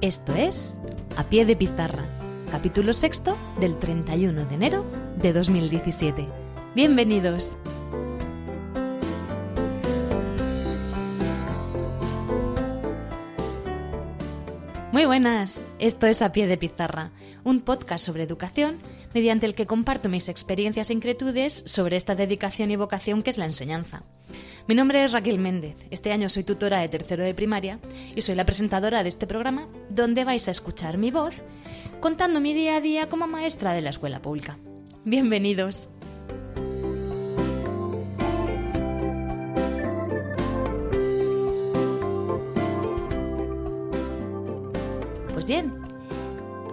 Esto es A Pie de Pizarra, capítulo sexto del 31 de enero de 2017. Bienvenidos. Muy buenas, esto es A Pie de Pizarra, un podcast sobre educación mediante el que comparto mis experiencias e inquietudes sobre esta dedicación y vocación que es la enseñanza. Mi nombre es Raquel Méndez, este año soy tutora de tercero de primaria y soy la presentadora de este programa donde vais a escuchar mi voz contando mi día a día como maestra de la escuela pública. Bienvenidos. Pues bien,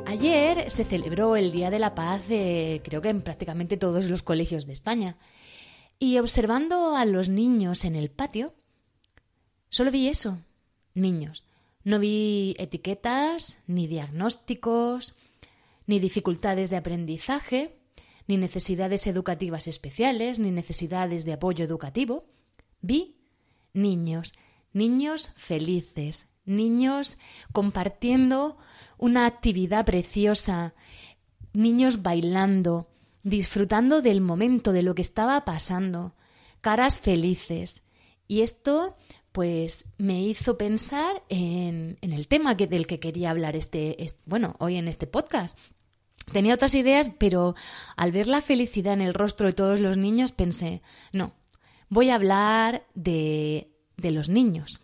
ayer se celebró el Día de la Paz, creo que en prácticamente todos los colegios de España. Y observando a los niños en el patio, solo vi eso, niños. No vi etiquetas, ni diagnósticos, ni dificultades de aprendizaje, ni necesidades educativas especiales, ni necesidades de apoyo educativo. Vi niños, niños felices, niños compartiendo una actividad preciosa, niños bailando, disfrutando del momento, de lo que estaba pasando, caras felices. Y esto, pues, me hizo pensar en, el tema que, del que quería hablar este, bueno, hoy en este podcast. Tenía otras ideas, pero al ver la felicidad en el rostro de todos los niños pensé, no, voy a hablar de, de los niños,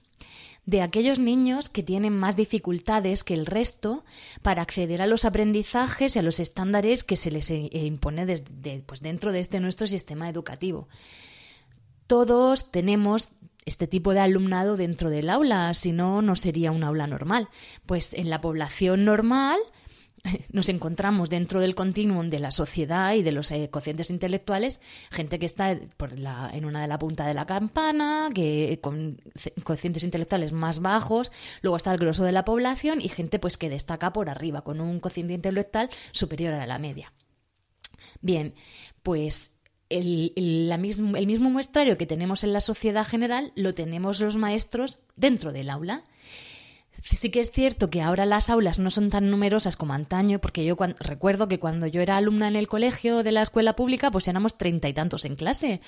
de aquellos niños que tienen más dificultades que el resto para acceder a los aprendizajes y a los estándares que se les eh, impone desde, pues dentro de este nuestro sistema educativo. Todos tenemos este tipo de alumnado dentro del aula, si no, no sería un aula normal. Pues en la población normal nos encontramos dentro del continuum de la sociedad y de los eh, cocientes intelectuales, gente que está en una de la punta de la campana, que con cocientes intelectuales más bajos, luego está el grosso de la población y gente pues que destaca por arriba, con un cociente intelectual superior a la media. Bien, pues el, mismo, el mismo muestrario que tenemos en la sociedad general lo tenemos los maestros dentro del aula. Sí que es cierto que ahora las aulas no son tan numerosas como antaño, porque yo recuerdo que cuando yo era alumna en el colegio de la escuela pública, pues éramos treinta y tantos en clase.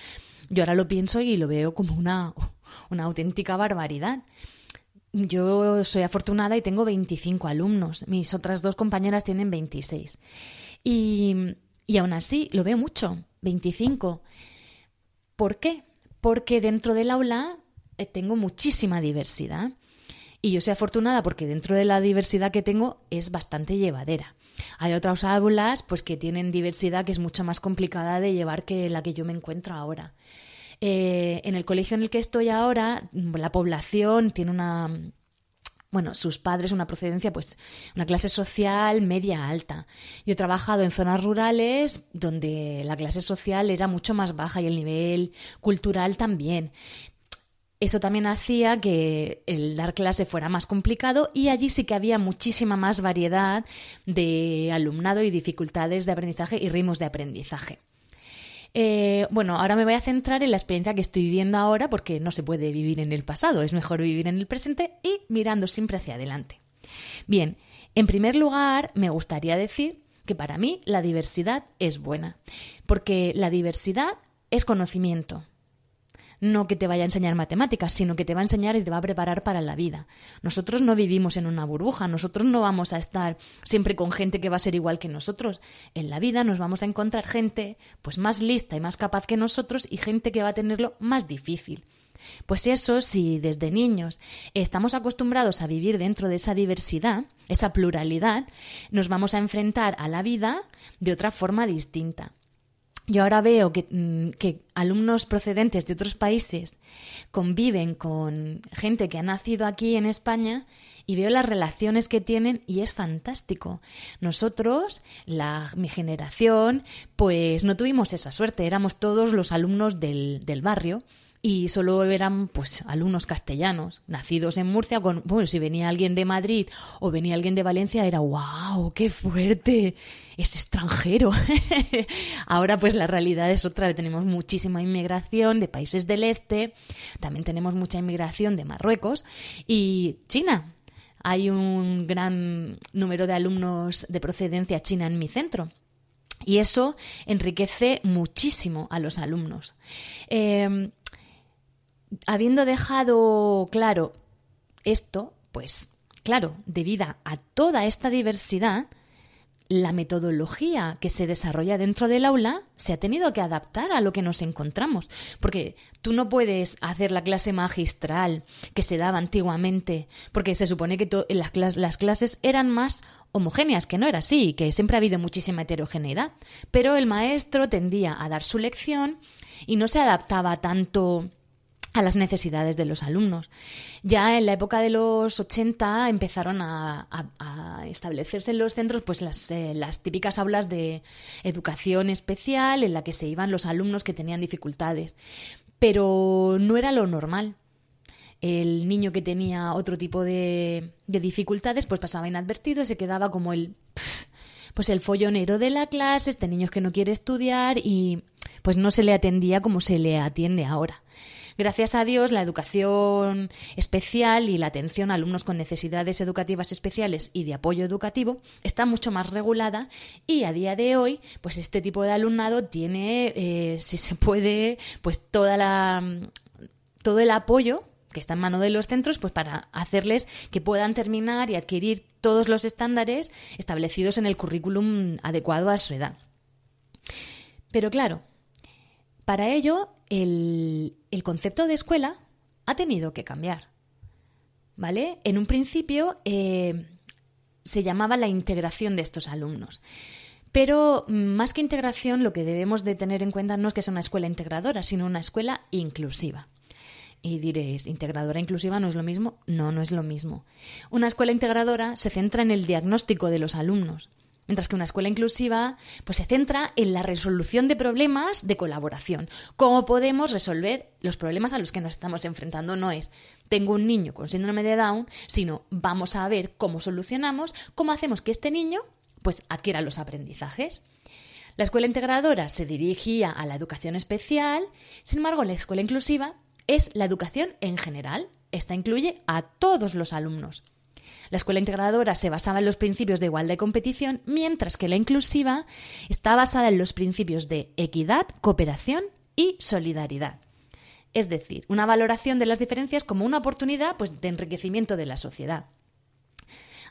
Yo ahora lo pienso y lo veo como una, una auténtica barbaridad. Yo soy afortunada y tengo 25 alumnos. Mis otras dos compañeras tienen 26. Y, y aún así lo veo mucho, 25. ¿Por qué? Porque dentro del aula eh, tengo muchísima diversidad. Y yo soy afortunada porque dentro de la diversidad que tengo es bastante llevadera. Hay otras aulas pues que tienen diversidad que es mucho más complicada de llevar que la que yo me encuentro ahora. Eh, en el colegio en el que estoy ahora, la población tiene una bueno, sus padres, una procedencia, pues, una clase social media alta. Yo he trabajado en zonas rurales donde la clase social era mucho más baja y el nivel cultural también. Eso también hacía que el dar clase fuera más complicado y allí sí que había muchísima más variedad de alumnado y dificultades de aprendizaje y ritmos de aprendizaje. Eh, bueno, ahora me voy a centrar en la experiencia que estoy viviendo ahora porque no se puede vivir en el pasado, es mejor vivir en el presente y mirando siempre hacia adelante. Bien, en primer lugar me gustaría decir que para mí la diversidad es buena, porque la diversidad es conocimiento, no que te vaya a enseñar matemáticas, sino que te va a enseñar y te va a preparar para la vida. Nosotros no vivimos en una burbuja, nosotros no vamos a estar siempre con gente que va a ser igual que nosotros. En la vida nos vamos a encontrar gente pues más lista y más capaz que nosotros y gente que va a tenerlo más difícil. Pues eso, si desde niños estamos acostumbrados a vivir dentro de esa diversidad, esa pluralidad, nos vamos a enfrentar a la vida de otra forma distinta. Yo ahora veo mm, que, alumnos procedentes de otros países conviven con gente que ha nacido aquí en España y veo las relaciones que tienen y es fantástico. Nosotros, la, mi generación, pues no tuvimos esa suerte, éramos todos los alumnos del, del barrio y solo eran pues alumnos castellanos, nacidos en Murcia, con, bueno, si venía alguien de Madrid o venía alguien de Valencia era wow, qué fuerte, es extranjero. Ahora pues la realidad es otra, tenemos muchísima inmigración de países del este, también tenemos mucha inmigración de Marruecos y China. hay un gran número de alumnos de procedencia china en mi centro. Y eso enriquece muchísimo a los alumnos. Eh, habiendo dejado claro esto, pues claro, debido a toda esta diversidad, la metodología que se desarrolla dentro del aula se ha tenido que adaptar a lo que nos encontramos. Porque tú no puedes hacer la clase magistral que se daba antiguamente, porque se supone que las, las clases eran más homogéneas, que no era así, que siempre ha habido muchísima heterogeneidad. Pero el maestro tendía a dar su lección y no se adaptaba tanto a las necesidades de los alumnos. Ya en la época de los 80 empezaron a, establecerse en los centros pues las, eh, las, típicas aulas de educación especial en la que se iban los alumnos que tenían dificultades. Pero no era lo normal. El niño que tenía otro tipo de, dificultades pues pasaba inadvertido y se quedaba como el... pues el follonero de la clase, este niño que no quiere estudiar y pues no se le atendía como se le atiende ahora. Gracias a Dios, la educación especial y la atención a alumnos con necesidades educativas especiales y de apoyo educativo está mucho más regulada y a día de hoy, pues este tipo de alumnado tiene, eh, si se puede, pues toda la, todo el apoyo que está en mano de los centros, pues para hacerles que puedan terminar y adquirir todos los estándares establecidos en el currículum adecuado a su edad. Pero claro, para ello el, concepto de escuela ha tenido que cambiar. ¿Vale? En un principio eh, se llamaba la integración de estos alumnos. Pero mm, más que integración, lo que debemos de tener en cuenta no es que sea una escuela integradora, sino una escuela inclusiva. Y diréis, ¿integradora inclusiva no es lo mismo? No, no es lo mismo. Una escuela integradora se centra en el diagnóstico de los alumnos. Mientras que una escuela inclusiva pues se centra en la resolución de problemas de colaboración. Cómo podemos resolver los problemas a los que nos estamos enfrentando. No es tengo un niño con síndrome de Down, sino vamos a ver cómo solucionamos, cómo hacemos que este niño pues adquiera los aprendizajes. La escuela integradora se dirigía a la educación especial, sin embargo la escuela inclusiva es la educación en general. Esta incluye a todos los alumnos. La escuela integradora se basaba en los principios de igualdad y competición, mientras que la inclusiva está basada en los principios de equidad, cooperación y solidaridad. Es decir, una valoración de las diferencias como una oportunidad pues, de enriquecimiento de la sociedad.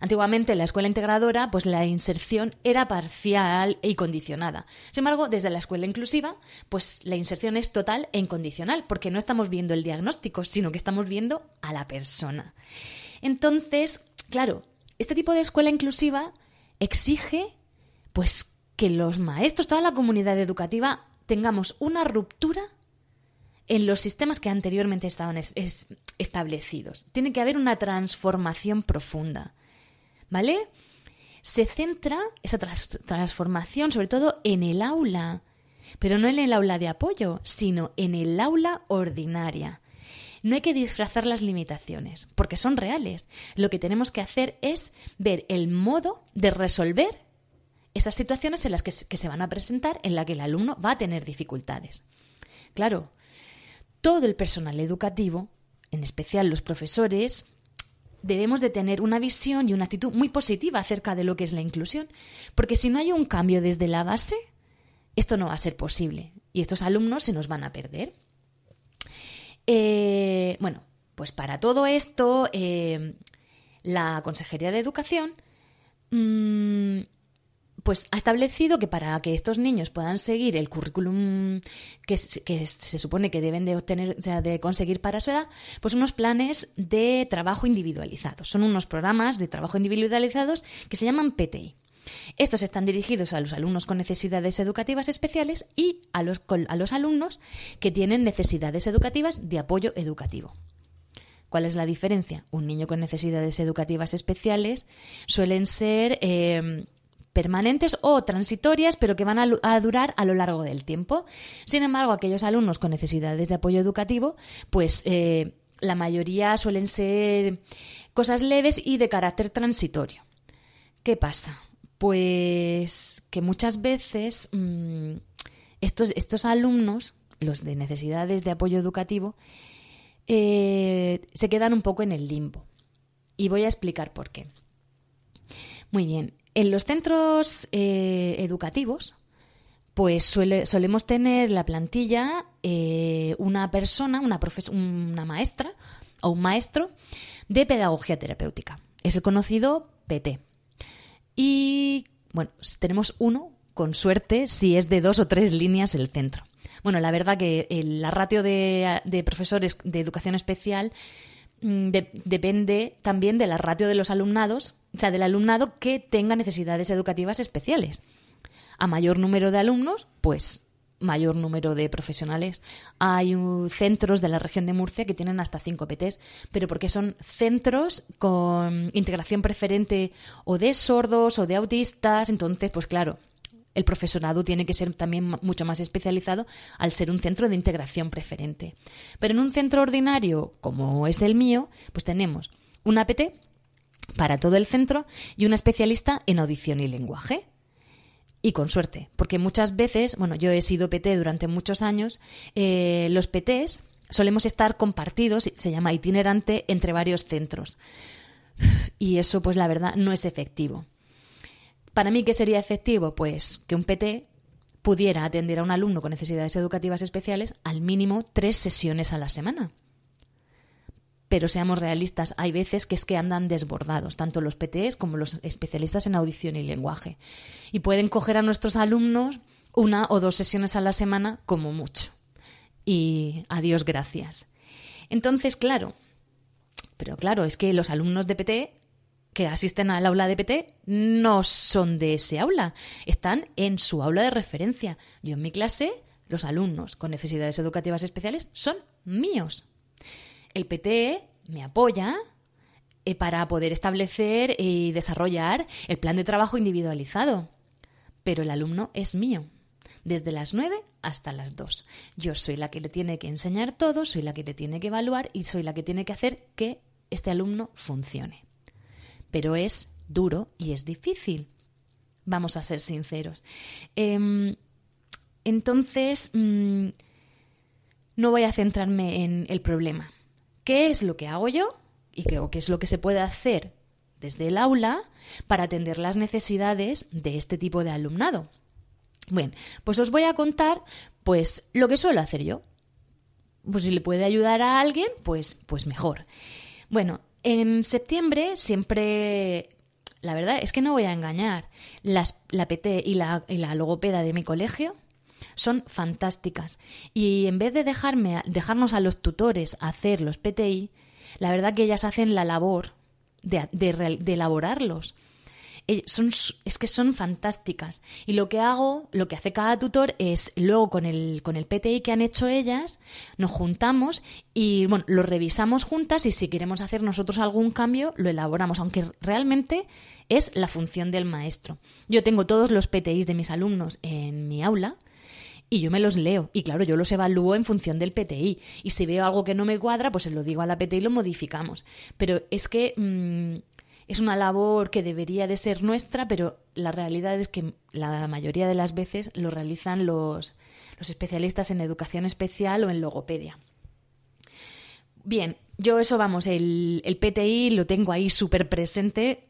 Antiguamente en la escuela integradora, pues la inserción era parcial e incondicionada. Sin embargo, desde la escuela inclusiva, pues la inserción es total e incondicional, porque no estamos viendo el diagnóstico, sino que estamos viendo a la persona. Entonces, Claro, este tipo de escuela inclusiva exige pues que los maestros, toda la comunidad educativa tengamos una ruptura en los sistemas que anteriormente estaban establecidos. Tiene que haber una transformación profunda. ¿Vale? Se centra esa transformación sobre todo en el aula, pero no en el aula de apoyo, sino en el aula ordinaria. No hay que disfrazar las limitaciones, porque son reales. Lo que tenemos que hacer es ver el modo de resolver esas situaciones en las que, se van a presentar, en la que el alumno va a tener dificultades. Claro, todo el personal educativo, en especial los profesores, debemos de tener una visión y una actitud muy positiva acerca de lo que es la inclusión, porque si no hay un cambio desde la base, esto no va a ser posible y estos alumnos se nos van a perder. Eh, bueno, pues para todo esto, eh, la Consejería de Educación mm, pues ha establecido que para que estos niños puedan seguir el currículum que, se supone que deben de obtener, de conseguir para su edad, pues unos planes de trabajo individualizados. Son unos programas de trabajo individualizados que se llaman PTI. Estos están dirigidos a los alumnos con necesidades educativas especiales y a los, alumnos que tienen necesidades educativas de apoyo educativo. ¿Cuál es la diferencia? Un niño con necesidades educativas especiales suelen ser em, permanentes o transitorias, pero que van a, durar a lo largo del tiempo. Sin embargo, aquellos alumnos con necesidades de apoyo educativo, pues eh, la mayoría suelen ser cosas leves y de carácter transitorio. ¿Qué pasa? Pues que muchas veces mm, estos, estos alumnos, los de necesidades de apoyo educativo, eh, se quedan un poco en el limbo. y voy a explicar por qué. Muy bien, en los centros eh, educativos, pues solemos tener la plantilla eh, una persona, una, una maestra o un maestro de pedagogía terapéutica. Es el conocido PT. Y bueno, tenemos uno, con suerte, si es de dos o tres líneas el centro. Bueno, la verdad que la ratio de, profesores de educación especial mm, depende también de la ratio de los alumnados, o sea, del alumnado que tenga necesidades educativas especiales. A mayor número de alumnos, pues mayor número de profesionales. Hay centros de la región de Murcia que tienen hasta cinco PTs, pero porque son centros con integración preferente o de sordos o de autistas, entonces, pues claro, el profesorado tiene que ser también mucho más especializado al ser un centro de integración preferente. Pero en un centro ordinario, como es el mío, pues tenemos un APT para todo el centro y una especialista en audición y lenguaje. Y con suerte, porque muchas veces, bueno, yo he sido PT durante muchos años, eh, los PTs solemos estar compartidos, se llama itinerante, entre varios centros. Y eso, pues la verdad, no es efectivo. Para mí, ¿qué sería efectivo? Pues que un PT pudiera atender a un alumno con necesidades educativas especiales al mínimo tres sesiones a la semana. Pero seamos realistas, hay veces que es que andan desbordados, tanto los PTs como los especialistas en audición y lenguaje. Y pueden coger a nuestros alumnos una o dos sesiones a la semana como mucho. Y adiós, gracias. Entonces, claro, pero claro, es que los alumnos de PT que asisten al aula de PT no son de ese aula, están en su aula de referencia. Yo en mi clase, los alumnos con necesidades educativas especiales son míos. El PT me apoya eh, para poder establecer y desarrollar el plan de trabajo individualizado, pero el alumno es mío desde las 9 hasta las 2. Yo soy la que le tiene que enseñar todo, soy la que le tiene que evaluar y soy la que tiene que hacer que este alumno funcione pero es duro y es difícil. Vamos a ser sinceros. Em, entonces, mm, no voy a centrarme en el problema. ¿Qué es lo que hago yo? Y qué, qué es lo que se puede hacer desde el aula para atender las necesidades de este tipo de alumnado. Bien, pues os voy a contar pues lo que suelo hacer yo. Pues si le puede ayudar a alguien, pues, pues mejor. Bueno, en septiembre siempre la verdad es que no voy a engañar. Las, la PT y la, y la, logopeda de mi colegio son fantásticas. Y en vez de dejarme, dejarnos a los tutores hacer los PTI, la verdad que ellas hacen la labor de, de elaborarlos. Eh, son, es que son fantásticas. Y lo que hago, lo que hace cada tutor es luego con el, con el PTI que han hecho ellas, nos juntamos y bueno, lo revisamos juntas y si queremos hacer nosotros algún cambio, lo elaboramos, aunque realmente es la función del maestro. Yo tengo todos los PTIs de mis alumnos en mi aula y yo me los leo. Y claro, yo los evalúo en función del PTI. Y si veo algo que no me cuadra, pues se lo digo a la PTI y lo modificamos. Pero es que mm, es una labor que debería de ser nuestra, pero la realidad es que la mayoría de las veces lo realizan los, especialistas en educación especial o en logopedia. Bien, yo eso vamos, el, el PTI lo tengo ahí súper presente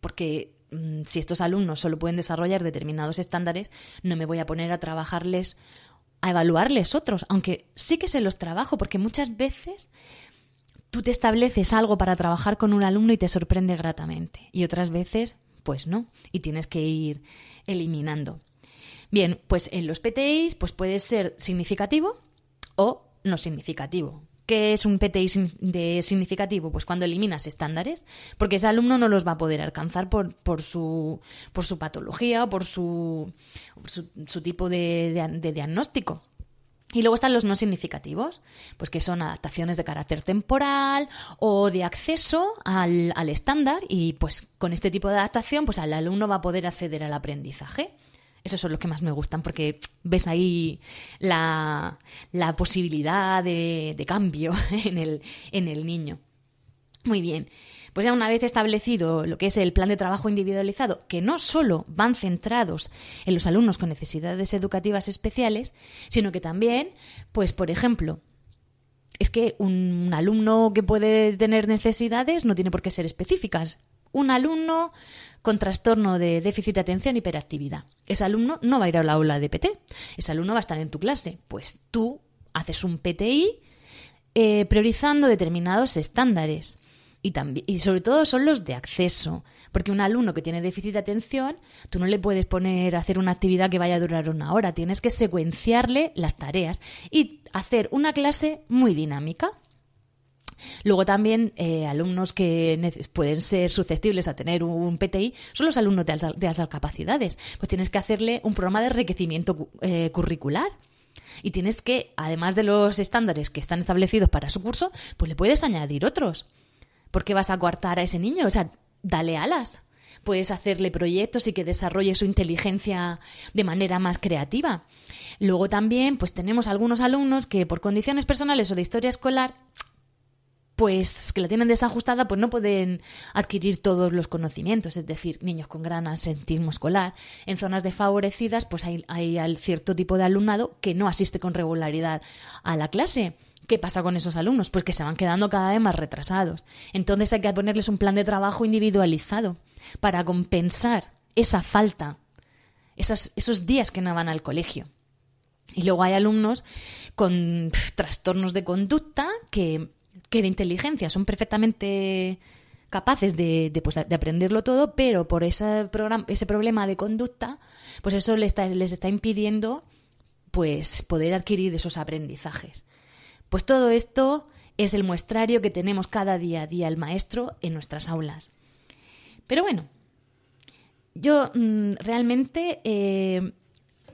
porque si estos alumnos solo pueden desarrollar determinados estándares, no me voy a poner a trabajarles, a evaluarles otros, aunque sí que se los trabajo, porque muchas veces tú te estableces algo para trabajar con un alumno y te sorprende gratamente. Y otras veces, pues no, y tienes que ir eliminando. Bien, pues en los PTIs pues puede ser significativo o no significativo. ¿Qué es un PTI de significativo? Pues cuando eliminas estándares, porque ese alumno no los va a poder alcanzar por, por, su, por su patología o por su, su, tipo de diagnóstico. Y luego están los no significativos, pues que son adaptaciones de carácter temporal o de acceso al, estándar y pues con este tipo de adaptación pues el alumno va a poder acceder al aprendizaje. Esos son los que más me gustan porque ves ahí la, posibilidad de, de cambio en el, en el niño. Muy bien. Pues ya una vez establecido lo que es el plan de trabajo individualizado, que no solo van centrados en los alumnos con necesidades educativas especiales, sino que también, pues por ejemplo, es que un alumno que puede tener necesidades no tiene por qué ser específicas. Un alumno con trastorno de déficit de atención y hiperactividad. Ese alumno no va a ir a la aula de PT. Ese alumno va a estar en tu clase. Pues tú haces un PTI eh, priorizando determinados estándares. Y, también, y sobre todo son los de acceso. Porque un alumno que tiene déficit de atención, tú no le puedes poner a hacer una actividad que vaya a durar una hora. Tienes que secuenciarle las tareas y hacer una clase muy dinámica. Luego también eh, alumnos que pueden ser susceptibles a tener un PTI son los alumnos de, altas capacidades. Pues tienes que hacerle un programa de enriquecimiento eh, curricular. Y tienes que, además de los estándares que están establecidos para su curso, pues le puedes añadir otros. Porque vas a coartar a ese niño? O sea, dale alas. Puedes hacerle proyectos y que desarrolle su inteligencia de manera más creativa. Luego también, pues tenemos algunos alumnos que por condiciones personales o de historia escolar pues que la tienen desajustada, pues no pueden adquirir todos los conocimientos, es decir, niños con gran asentismo escolar. En zonas desfavorecidas, pues hay, hay cierto tipo de alumnado que no asiste con regularidad a la clase. ¿Qué pasa con esos alumnos? Pues que se van quedando cada vez más retrasados. Entonces hay que ponerles un plan de trabajo individualizado para compensar esa falta, esos, esos días que no van al colegio. Y luego hay alumnos con trastornos de conducta que que de inteligencia son perfectamente capaces de, pues, de, aprenderlo todo, pero por ese, ese problema de conducta, pues eso les está, les está impidiendo pues poder adquirir esos aprendizajes. Pues todo esto es el muestrario que tenemos cada día a día el maestro en nuestras aulas. Pero bueno, yo mm, realmente eh,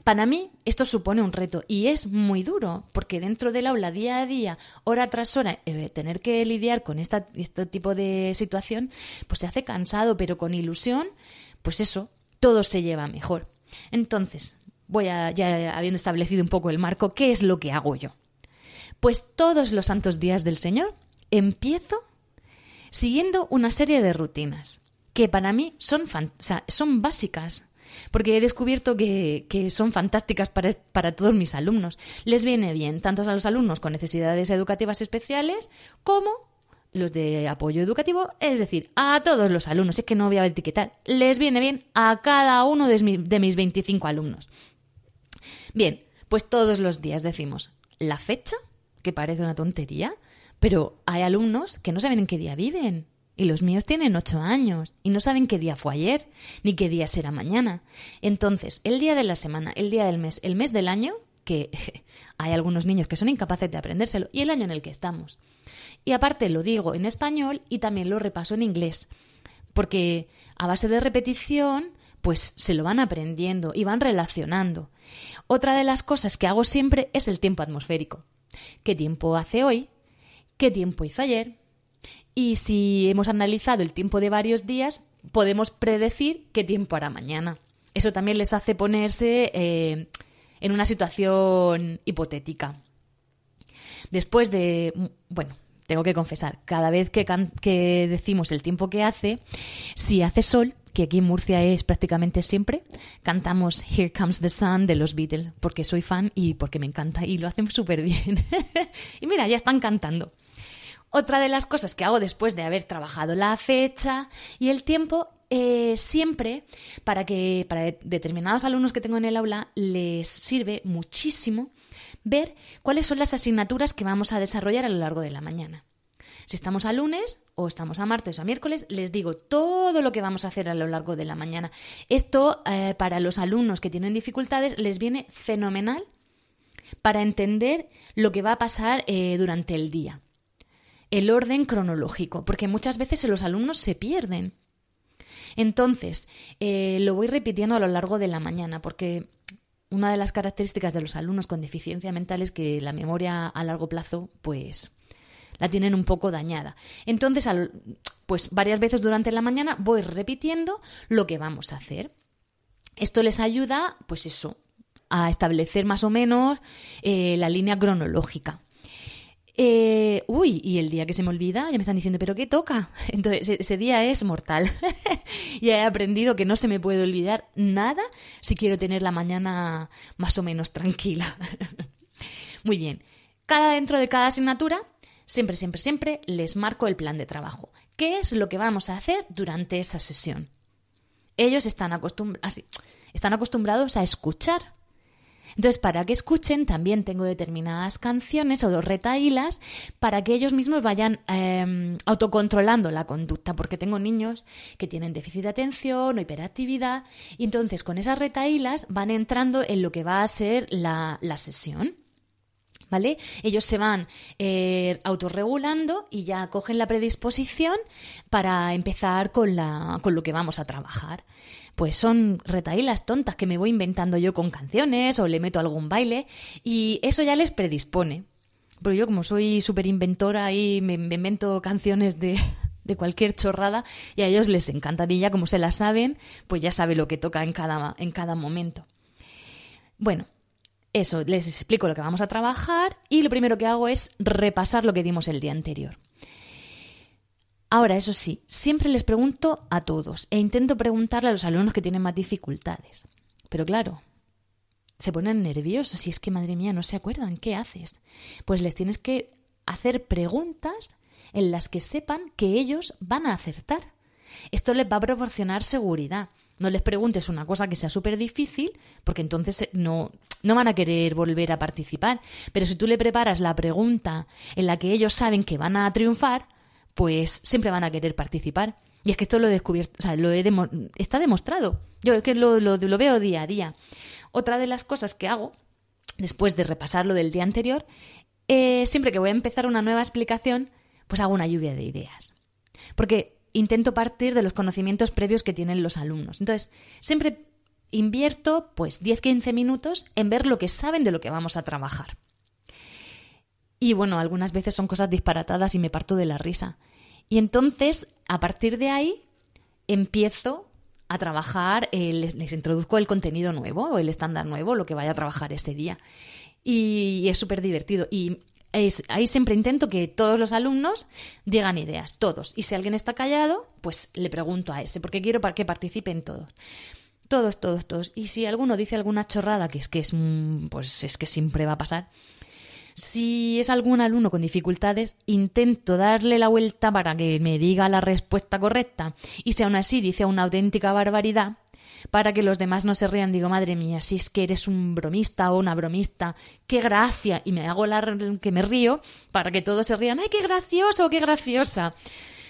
para mí esto supone un reto y es muy duro, porque dentro del aula día a día, hora tras hora, eh, tener que lidiar con esta, este tipo de situación, pues se hace cansado, pero con ilusión, pues eso, todo se lleva mejor. Entonces, voy a, ya habiendo establecido un poco el marco, ¿qué es lo que hago yo? Pues todos los santos días del Señor empiezo siguiendo una serie de rutinas que para mí son, son básicas porque he descubierto que, son fantásticas para, para, todos mis alumnos. Les viene bien tanto a los alumnos con necesidades educativas especiales como los de apoyo educativo, es decir, a todos los alumnos. Es que no voy a etiquetar. Les viene bien a cada uno de, de mis 25 alumnos. Bien, pues todos los días decimos la fecha, que parece una tontería, pero hay alumnos que no saben en qué día viven. Y los míos tienen ocho años y no saben qué día fue ayer, ni qué día será mañana. Entonces, el día de la semana, el día del mes, el mes del año, que hay algunos niños que son incapaces de aprendérselo, y el año en el que estamos. Y aparte lo digo en español y también lo repaso en inglés, porque a base de repetición, pues se lo van aprendiendo y van relacionando. Otra de las cosas que hago siempre es el tiempo atmosférico. ¿Qué tiempo hace hoy? ¿Qué tiempo hizo ayer? Y si hemos analizado el tiempo de varios días, podemos predecir qué tiempo hará mañana. Eso también les hace ponerse eh, en una situación hipotética. Después de, bueno, tengo que confesar, cada vez que, que, decimos el tiempo que hace, si hace sol, que aquí en Murcia es prácticamente siempre, cantamos Here Comes the Sun de los Beatles, porque soy fan y porque me encanta y lo hacen súper bien. y mira, ya están cantando. Otra de las cosas que hago después de haber trabajado la fecha y el tiempo, eh, siempre para que para determinados alumnos que tengo en el aula les sirve muchísimo ver cuáles son las asignaturas que vamos a desarrollar a lo largo de la mañana. Si estamos a lunes o estamos a martes o a miércoles, les digo todo lo que vamos a hacer a lo largo de la mañana. Esto eh, para los alumnos que tienen dificultades les viene fenomenal para entender lo que va a pasar eh, durante el día el orden cronológico, porque muchas veces los alumnos se pierden. Entonces, eh, lo voy repitiendo a lo largo de la mañana, porque una de las características de los alumnos con deficiencia mental es que la memoria a largo plazo, pues, la tienen un poco dañada. Entonces, pues varias veces durante la mañana voy repitiendo lo que vamos a hacer. Esto les ayuda, pues eso, a establecer más o menos eh, la línea cronológica. Eh, uy, y el día que se me olvida, ya me están diciendo, ¿pero qué toca? Entonces, ese día es mortal. y he aprendido que no se me puede olvidar nada si quiero tener la mañana más o menos tranquila. Muy bien. Cada dentro de cada asignatura, siempre, siempre, siempre les marco el plan de trabajo. ¿Qué es lo que vamos a hacer durante esa sesión? Ellos están, están acostumbrados a escuchar entonces, para que escuchen, también tengo determinadas canciones o dos retaílas para que ellos mismos vayan em, autocontrolando la conducta, porque tengo niños que tienen déficit de atención o hiperactividad, y entonces con esas retaílas van entrando en lo que va a ser la, sesión. ¿Vale? Ellos se van eh, autorregulando y ya cogen la predisposición para empezar con, la, con lo que vamos a trabajar pues son retaílas tontas que me voy inventando yo con canciones o le meto algún baile y eso ya les predispone. Pero yo como soy súper inventora y me, invento canciones de, de cualquier chorrada y a ellos les encantaría, como se la saben, pues ya sabe lo que toca en cada, en cada momento. Bueno, eso, les explico lo que vamos a trabajar y lo primero que hago es repasar lo que dimos el día anterior. Ahora, eso sí, siempre les pregunto a todos e intento preguntarle a los alumnos que tienen más dificultades. Pero claro, se ponen nerviosos y es que, madre mía, no se acuerdan. ¿Qué haces? Pues les tienes que hacer preguntas en las que sepan que ellos van a acertar. Esto les va a proporcionar seguridad. No les preguntes una cosa que sea súper difícil, porque entonces eh, no, no van a querer volver a participar. Pero si tú le preparas la pregunta en la que ellos saben que van a triunfar, pues siempre van a querer participar. Y es que esto lo he descubierto, o sea, lo he está demostrado. Yo es que lo, lo, veo día a día. Otra de las cosas que hago, después de repasar lo del día anterior, eh, siempre que voy a empezar una nueva explicación, pues hago una lluvia de ideas. Porque intento partir de los conocimientos previos que tienen los alumnos. Entonces, siempre invierto pues 10-15 minutos en ver lo que saben de lo que vamos a trabajar. Y bueno, algunas veces son cosas disparatadas y me parto de la risa. Y entonces, a partir de ahí, empiezo a trabajar, eh, les, introduzco el contenido nuevo o el estándar nuevo, lo que vaya a trabajar ese día. Y, es súper divertido. Y ahí siempre intento que todos los alumnos digan ideas, todos. Y si alguien está callado, pues le pregunto a ese, porque quiero que participen todos. Todos, todos, todos. Y si alguno dice alguna chorrada, que es que es, mm, pues es que siempre va a pasar, si es algún alumno con dificultades, intento darle la vuelta para que me diga la respuesta correcta. Y si aún así dice una auténtica barbaridad, para que los demás no se rían, digo, madre mía, si es que eres un bromista o una bromista, qué gracia. Y me hago la que me río para que todos se rían, ¡ay, qué gracioso, qué graciosa!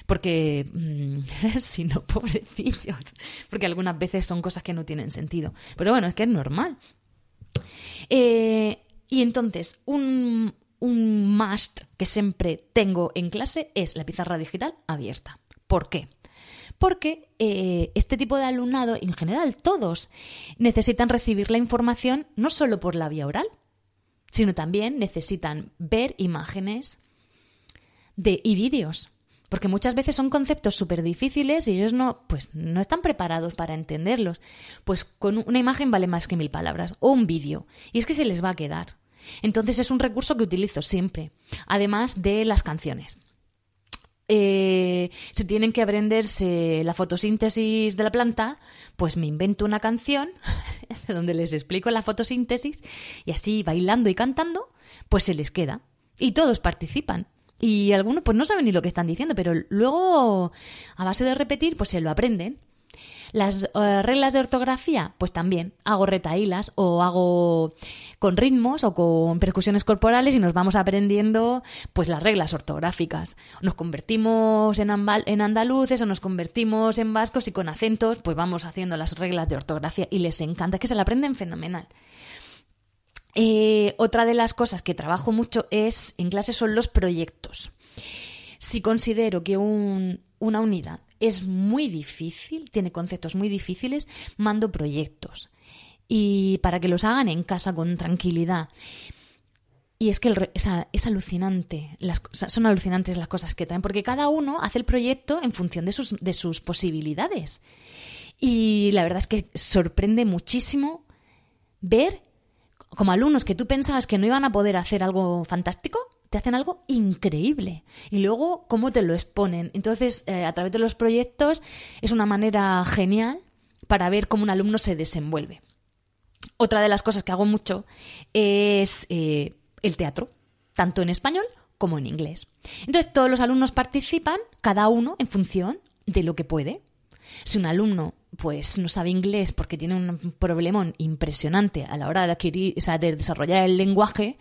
Porque, mm, si no, pobrecillos, porque algunas veces son cosas que no tienen sentido. Pero bueno, es que es normal. Eh, y entonces, un, un must que siempre tengo en clase es la pizarra digital abierta. ¿Por qué? Porque eh, este tipo de alumnado, en general todos, necesitan recibir la información no solo por la vía oral, sino también necesitan ver imágenes de, y vídeos. Porque muchas veces son conceptos súper difíciles y ellos no, pues, no están preparados para entenderlos. Pues con una imagen vale más que mil palabras o un vídeo. Y es que se les va a quedar. Entonces es un recurso que utilizo siempre, además de las canciones. Eh, si tienen que aprenderse la fotosíntesis de la planta, pues me invento una canción donde les explico la fotosíntesis y así bailando y cantando, pues se les queda. Y todos participan. Y algunos pues no saben ni lo que están diciendo, pero luego a base de repetir pues se lo aprenden. Las eh, reglas de ortografía, pues también hago retaílas o hago con ritmos o con percusiones corporales y nos vamos aprendiendo pues las reglas ortográficas. Nos convertimos en, andaluces o nos convertimos en vascos y con acentos pues vamos haciendo las reglas de ortografía y les encanta, es que se la aprenden fenomenal. Eh, otra de las cosas que trabajo mucho es en clase son los proyectos. Si considero que una unidad es muy difícil, tiene conceptos muy difíciles, mando proyectos. Y para que los hagan en casa con tranquilidad. Y es que es, alucinante, las, son alucinantes las cosas que traen, porque cada uno hace el proyecto en función de sus, de sus posibilidades. Y la verdad es que sorprende muchísimo ver como alumnos que tú pensabas que no iban a poder hacer algo fantástico, te hacen algo increíble. Y luego, cómo te lo exponen. Entonces, eh, a través de los proyectos es una manera genial para ver cómo un alumno se desenvuelve. Otra de las cosas que hago mucho es eh, el teatro. tanto en español como en inglés. Entonces todos los alumnos participan, cada uno en función de lo que puede. Si un alumno pues no sabe inglés porque tiene un problemón impresionante a la hora de adquirir, o sea, de desarrollar el lenguaje,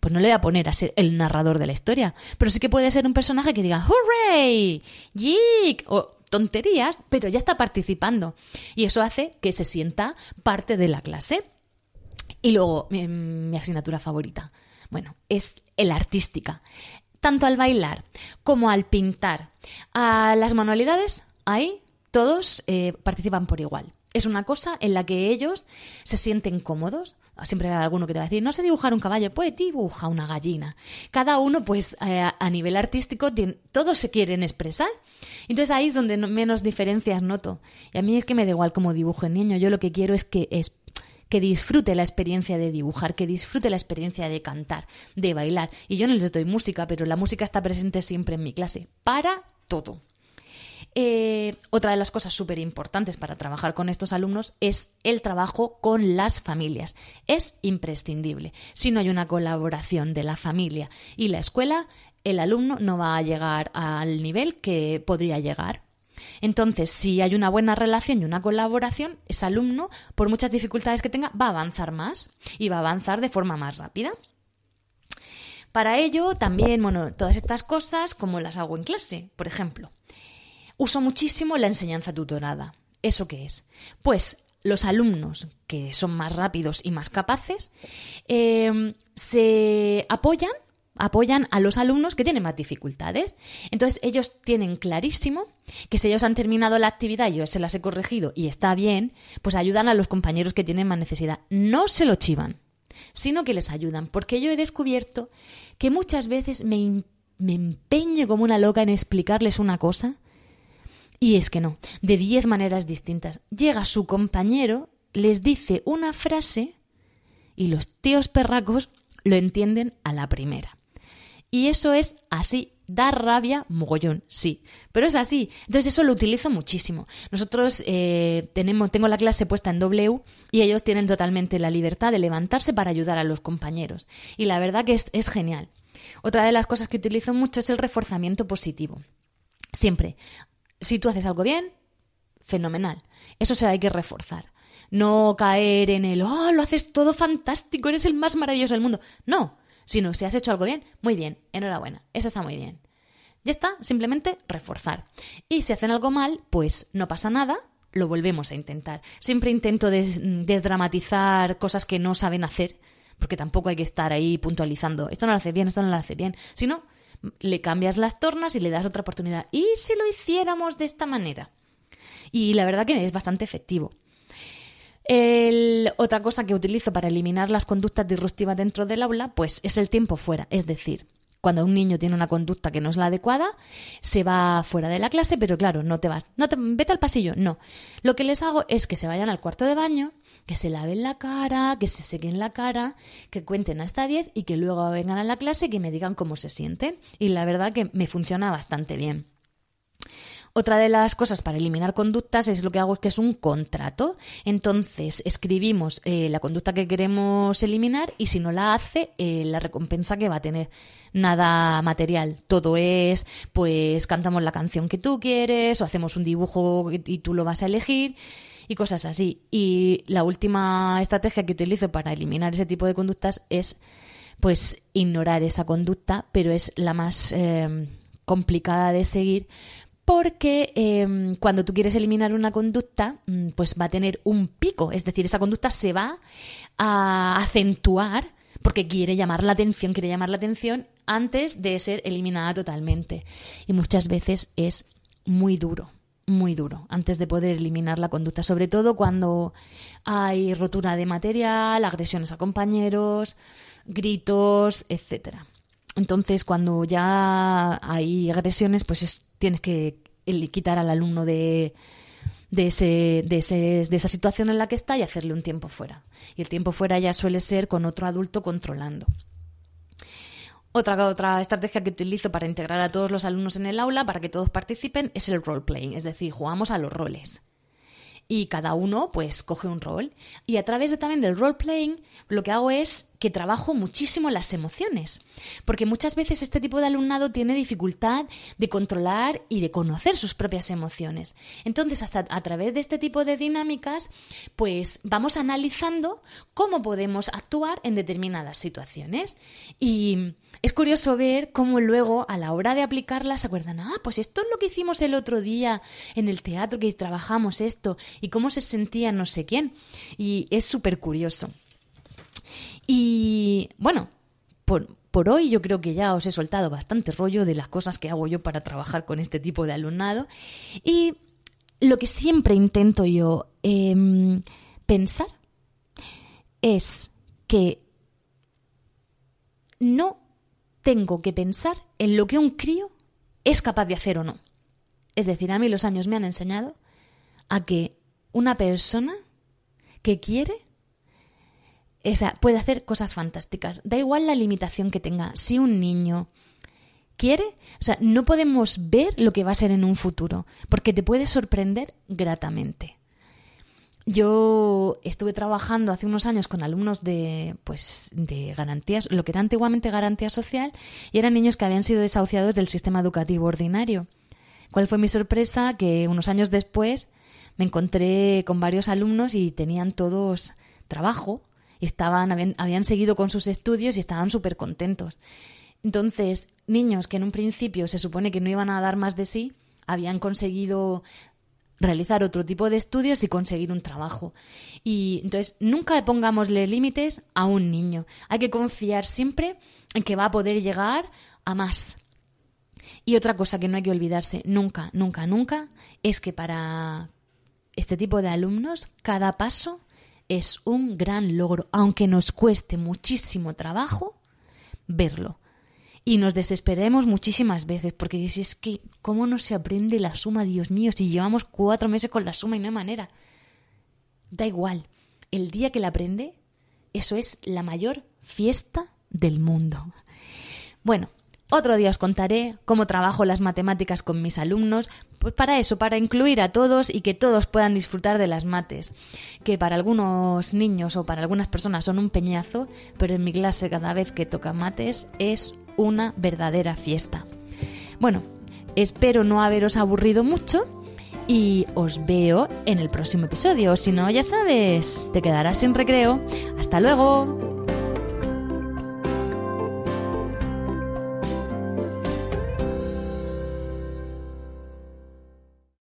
pues no le voy a poner a ser el narrador de la historia. Pero sí que puede ser un personaje que diga ¡Hooray! ¡Yik! o tonterías, pero ya está participando. Y eso hace que se sienta parte de la clase. Y luego, mi, asignatura favorita, bueno, es el artística. Tanto al bailar como al pintar, a las manualidades, ahí todos eh, participan por igual. Es una cosa en la que ellos se sienten cómodos. Siempre hay alguno que te va a decir, no sé dibujar un caballo, pues dibuja una gallina. Cada uno, pues eh, a nivel artístico, todos se quieren expresar. Entonces ahí es donde menos diferencias noto. Y a mí es que me da igual cómo dibuje el niño. Yo lo que quiero es que, es que disfrute la experiencia de dibujar, que disfrute la experiencia de cantar, de bailar. Y yo no les doy música, pero la música está presente siempre en mi clase. Para todo. Eh, otra de las cosas súper importantes para trabajar con estos alumnos es el trabajo con las familias. Es imprescindible. Si no hay una colaboración de la familia y la escuela, el alumno no va a llegar al nivel que podría llegar. Entonces, si hay una buena relación y una colaboración, ese alumno, por muchas dificultades que tenga, va a avanzar más y va a avanzar de forma más rápida. Para ello, también, bueno, todas estas cosas, como las hago en clase, por ejemplo. Uso muchísimo la enseñanza tutorada. ¿Eso qué es? Pues los alumnos que son más rápidos y más capaces eh, se apoyan apoyan a los alumnos que tienen más dificultades. Entonces ellos tienen clarísimo que si ellos han terminado la actividad y yo se las he corregido y está bien, pues ayudan a los compañeros que tienen más necesidad. No se lo chivan, sino que les ayudan, porque yo he descubierto que muchas veces me, me empeño como una loca en explicarles una cosa y es que no, de diez maneras distintas. Llega su compañero, les dice una frase y los tíos perracos lo entienden a la primera. Y eso es así, da rabia mogollón, sí, pero es así. Entonces eso lo utilizo muchísimo. Nosotros eh, tenemos, tengo la clase puesta en W y ellos tienen totalmente la libertad de levantarse para ayudar a los compañeros. Y la verdad que es, es genial. Otra de las cosas que utilizo mucho es el reforzamiento positivo. Siempre, si tú haces algo bien, fenomenal. Eso se hay que reforzar. No caer en el, oh, lo haces todo fantástico, eres el más maravilloso del mundo. No, sino si has hecho algo bien, muy bien, enhorabuena, eso está muy bien. Ya está, simplemente reforzar. Y si hacen algo mal, pues no pasa nada, lo volvemos a intentar. Siempre intento desdramatizar cosas que no saben hacer, porque tampoco hay que estar ahí puntualizando, esto no lo hace bien, esto no lo hace bien, sino le cambias las tornas y le das otra oportunidad. ¿Y si lo hiciéramos de esta manera? Y la verdad que es bastante efectivo. otra cosa que utilizo para eliminar las conductas disruptivas dentro del aula, pues es el tiempo fuera. Es decir, cuando un niño tiene una conducta que no es la adecuada, se va fuera de la clase, pero claro, no te vas, no te, vete al pasillo, no. Lo que les hago es que se vayan al cuarto de baño, que se laven la cara, que se sequen la cara, que cuenten hasta 10 y que luego vengan a la clase y que me digan cómo se sienten. Y la verdad que me funciona bastante bien. Otra de las cosas para eliminar conductas es lo que hago que es un contrato. Entonces escribimos eh, la conducta que queremos eliminar y si no la hace, eh, la recompensa que va a tener. Nada material, todo es, pues cantamos la canción que tú quieres o hacemos un dibujo y tú lo vas a elegir y cosas así. Y la última estrategia que utilizo para eliminar ese tipo de conductas es pues ignorar esa conducta, pero es la más eh, complicada de seguir porque em, cuando tú quieres eliminar una conducta, mm, pues va a tener un pico, es decir, esa conducta se va a acentuar porque quiere llamar la atención, quiere llamar la atención antes de ser eliminada totalmente. Y muchas veces es muy duro, muy duro antes de poder eliminar la conducta, sobre todo cuando hay rotura de material, agresiones a compañeros, gritos, etcétera. Entonces, cuando ya hay agresiones, pues tienes que quitar al alumno de, de, ese, de, ese, de esa situación en la que está y hacerle un tiempo fuera. Y el tiempo fuera ya suele ser con otro adulto controlando. Otra, otra estrategia que utilizo para integrar a todos los alumnos en el aula, para que todos participen, es el role playing, es decir, jugamos a los roles. Y cada uno pues coge un rol. Y a través de, también del role playing, lo que hago es que trabajo muchísimo las emociones, porque muchas veces este tipo de alumnado tiene dificultad de controlar y de conocer sus propias emociones. Entonces, hasta a través de este tipo de dinámicas, pues vamos analizando cómo podemos actuar en determinadas situaciones. Y es curioso ver cómo luego, a la hora de aplicarlas, se acuerdan, ah, pues esto es lo que hicimos el otro día en el teatro, que trabajamos esto, y cómo se sentía no sé quién. Y es súper curioso. Y bueno, por, por hoy yo creo que ya os he soltado bastante rollo de las cosas que hago yo para trabajar con este tipo de alumnado. Y lo que siempre intento yo em, pensar es que no tengo que pensar en lo que un crío es capaz de hacer o no. Es decir, a mí los años me han enseñado a que una persona que quiere puede hacer cosas fantásticas. Da igual la limitación que tenga. Si un niño quiere, o sea, no podemos ver lo que va a ser en un futuro, porque te puede sorprender gratamente. Yo estuve trabajando hace unos años con alumnos de, pues, de garantías, lo que era antiguamente garantía social, y eran niños que habían sido desahuciados del sistema educativo ordinario. ¿Cuál fue mi sorpresa? Que unos años después me encontré con varios alumnos y tenían todos trabajo, estaban, habían, habían seguido con sus estudios y estaban súper contentos. Entonces, niños que en un principio se supone que no iban a dar más de sí, habían conseguido realizar otro tipo de estudios y conseguir un trabajo. Y entonces nunca pongámosle límites a un niño. Hay que confiar siempre en que va a poder llegar a más. Y otra cosa que no hay que olvidarse nunca, nunca, nunca es que para este tipo de alumnos cada paso es un gran logro, aunque nos cueste muchísimo trabajo verlo y nos desesperemos muchísimas veces porque dices, que, ¿cómo no se aprende la suma, Dios mío, si llevamos cuatro meses con la suma y no hay manera? Da igual, el día que la aprende, eso es la mayor fiesta del mundo. Bueno, otro día os contaré cómo trabajo las matemáticas con mis alumnos, pues para eso, para incluir a todos y que todos puedan disfrutar de las mates, que para algunos niños o para algunas personas son un peñazo, pero en mi clase cada vez que toca mates es una verdadera fiesta. Bueno, espero no haberos aburrido mucho y os veo en el próximo episodio. Si no, ya sabes, te quedarás sin recreo. Hasta luego.